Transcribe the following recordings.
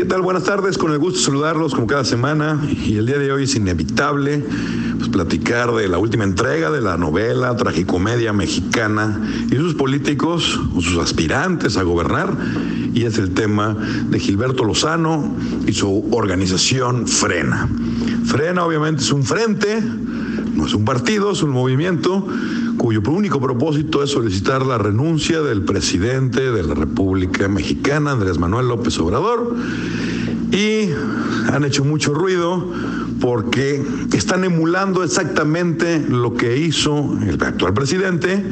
¿Qué tal? Buenas tardes, con el gusto de saludarlos como cada semana y el día de hoy es inevitable pues, platicar de la última entrega de la novela tragicomedia mexicana y sus políticos o sus aspirantes a gobernar y es el tema de Gilberto Lozano y su organización Frena. Frena obviamente es un frente, no es un partido, es un movimiento cuyo único propósito es solicitar la renuncia del presidente de la República Mexicana, Andrés Manuel López Obrador, y han hecho mucho ruido porque están emulando exactamente lo que hizo el actual presidente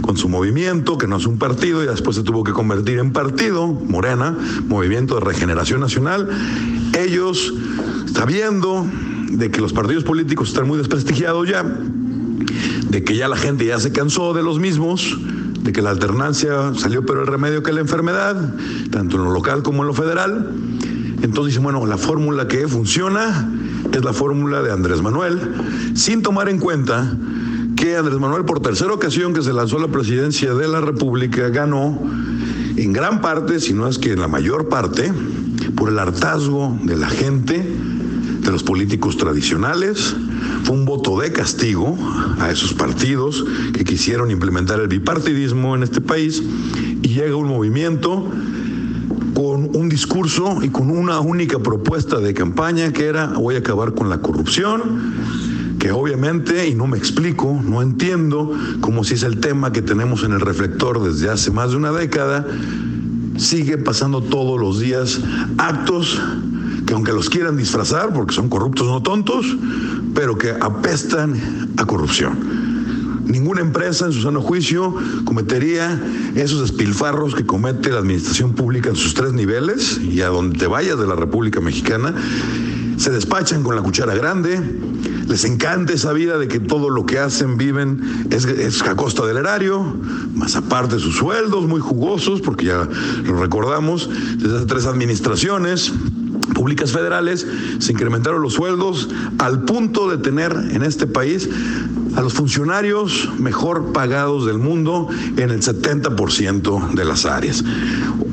con su movimiento, que no es un partido y después se tuvo que convertir en partido, Morena, Movimiento de Regeneración Nacional. Ellos, sabiendo de que los partidos políticos están muy desprestigiados ya, de que ya la gente ya se cansó de los mismos, de que la alternancia salió pero el remedio que la enfermedad, tanto en lo local como en lo federal. Entonces dicen, bueno, la fórmula que funciona es la fórmula de Andrés Manuel, sin tomar en cuenta que Andrés Manuel por tercera ocasión que se lanzó a la presidencia de la República ganó en gran parte, si no es que en la mayor parte, por el hartazgo de la gente, de los políticos tradicionales, fue un voto de castigo a esos partidos que quisieron implementar el bipartidismo en este país y llega un movimiento con un discurso y con una única propuesta de campaña que era voy a acabar con la corrupción, que obviamente, y no me explico, no entiendo, como si es el tema que tenemos en el reflector desde hace más de una década, sigue pasando todos los días actos que aunque los quieran disfrazar, porque son corruptos no tontos, pero que apestan a corrupción. Ninguna empresa en su sano juicio cometería esos despilfarros que comete la administración pública en sus tres niveles y a donde te vayas de la República Mexicana. Se despachan con la cuchara grande, les encanta esa vida de que todo lo que hacen, viven, es, a costa del erario, más aparte sus sueldos muy jugosos, porque ya lo recordamos, desde hace tres administraciones, públicas federales, se incrementaron los sueldos al punto de tener en este país a los funcionarios mejor pagados del mundo en el 70% de las áreas.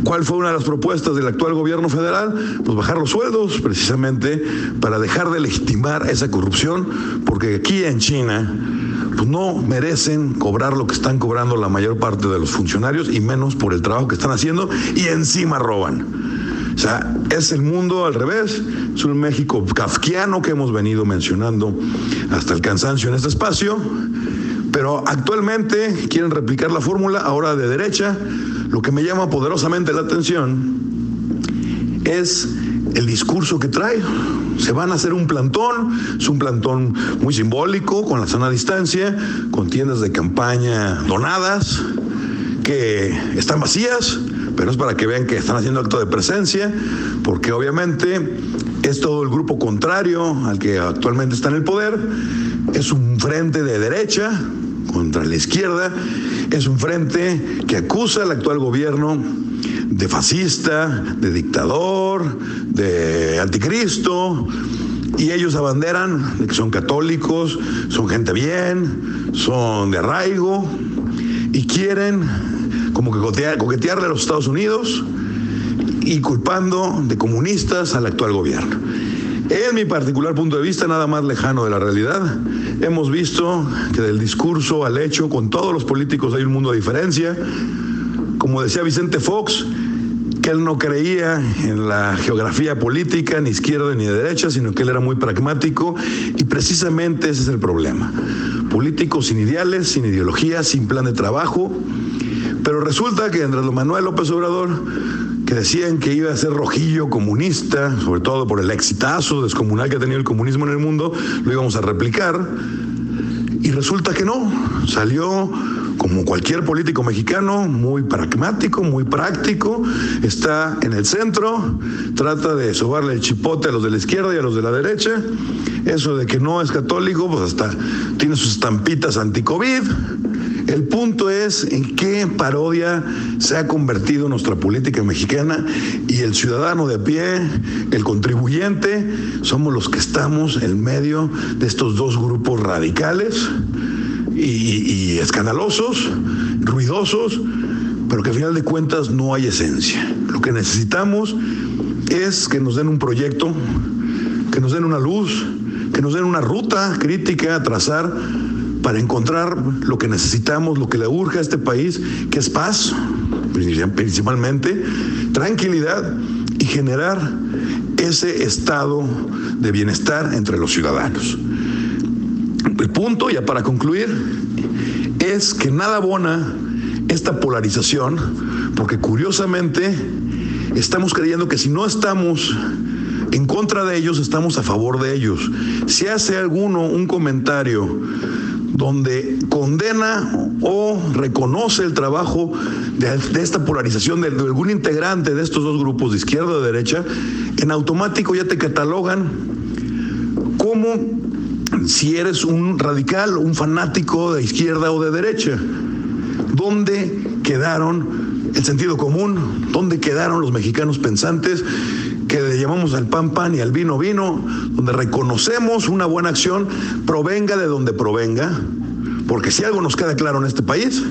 ¿Cuál fue una de las propuestas del actual gobierno federal? Pues bajar los sueldos, precisamente para dejar de legitimar esa corrupción, porque aquí en China pues no merecen cobrar lo que están cobrando la mayor parte de los funcionarios y menos por el trabajo que están haciendo y encima roban. O sea, es el mundo al revés, es un México kafkiano que hemos venido mencionando hasta el cansancio en este espacio, pero actualmente quieren replicar la fórmula ahora de derecha. Lo que me llama poderosamente la atención es el discurso que trae. Se van a hacer un plantón, es un plantón muy simbólico, con la sana distancia, con tiendas de campaña donadas, que están vacías, pero es para que vean que están haciendo acto de presencia, porque obviamente es todo el grupo contrario al que actualmente está en el poder, es un frente de derecha contra la izquierda, es un frente que acusa al actual gobierno de fascista, de dictador, de anticristo, y ellos abanderan de que son católicos, son gente bien, son de arraigo, y quieren como que coquetearle a los Estados Unidos y culpando de comunistas al actual gobierno. En mi particular punto de vista, nada más lejano de la realidad, hemos visto que del discurso al hecho, con todos los políticos hay un mundo de diferencia. Como decía Vicente Fox, que él no creía en la geografía política, ni izquierda ni de derecha, sino que él era muy pragmático y precisamente ese es el problema. Políticos sin ideales, sin ideología, sin plan de trabajo, pero resulta que Andrés Manuel López Obrador, que decían que iba a ser rojillo comunista, sobre todo por el exitazo descomunal que ha tenido el comunismo en el mundo, lo íbamos a replicar. Y resulta que no, salió como cualquier político mexicano, muy pragmático, muy práctico, está en el centro, trata de sobarle el chipote a los de la izquierda y a los de la derecha. Eso de que no es católico, pues hasta tiene sus estampitas anti-COVID el punto es en qué parodia se ha convertido nuestra política mexicana y el ciudadano de a pie, el contribuyente, somos los que estamos en medio de estos dos grupos radicales y, escandalosos, ruidosos, pero que al final de cuentas no hay esencia. Lo que necesitamos es que nos den un proyecto, que nos den una luz, que nos den una ruta crítica a trazar para encontrar lo que necesitamos, lo que le urge a este país, que es paz, principalmente, tranquilidad y generar ese estado de bienestar entre los ciudadanos. El punto, ya para concluir, es que nada abona esta polarización, porque curiosamente estamos creyendo que si no estamos en contra de ellos, estamos a favor de ellos. Si hace alguno un comentario donde condena o reconoce el trabajo de, esta polarización de, de, algún integrante de estos dos grupos, de izquierda o de derecha, en automático ya te catalogan como si eres un radical, un fanático de izquierda o de derecha. ¿Dónde quedaron el sentido común? ¿Dónde quedaron los mexicanos pensantes? que le llamamos al pan pan y al vino vino, donde reconocemos una buena acción, provenga de donde provenga, porque si algo nos queda claro en este país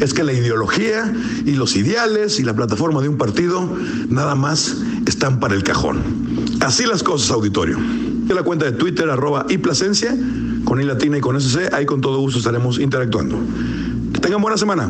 es que la ideología y los ideales y la plataforma de un partido nada más están para el cajón. Así las cosas, auditorio. De la cuenta de Twitter, arroba y Plasencia, con I latina y con SC, ahí con todo gusto estaremos interactuando. Que tengan buena semana.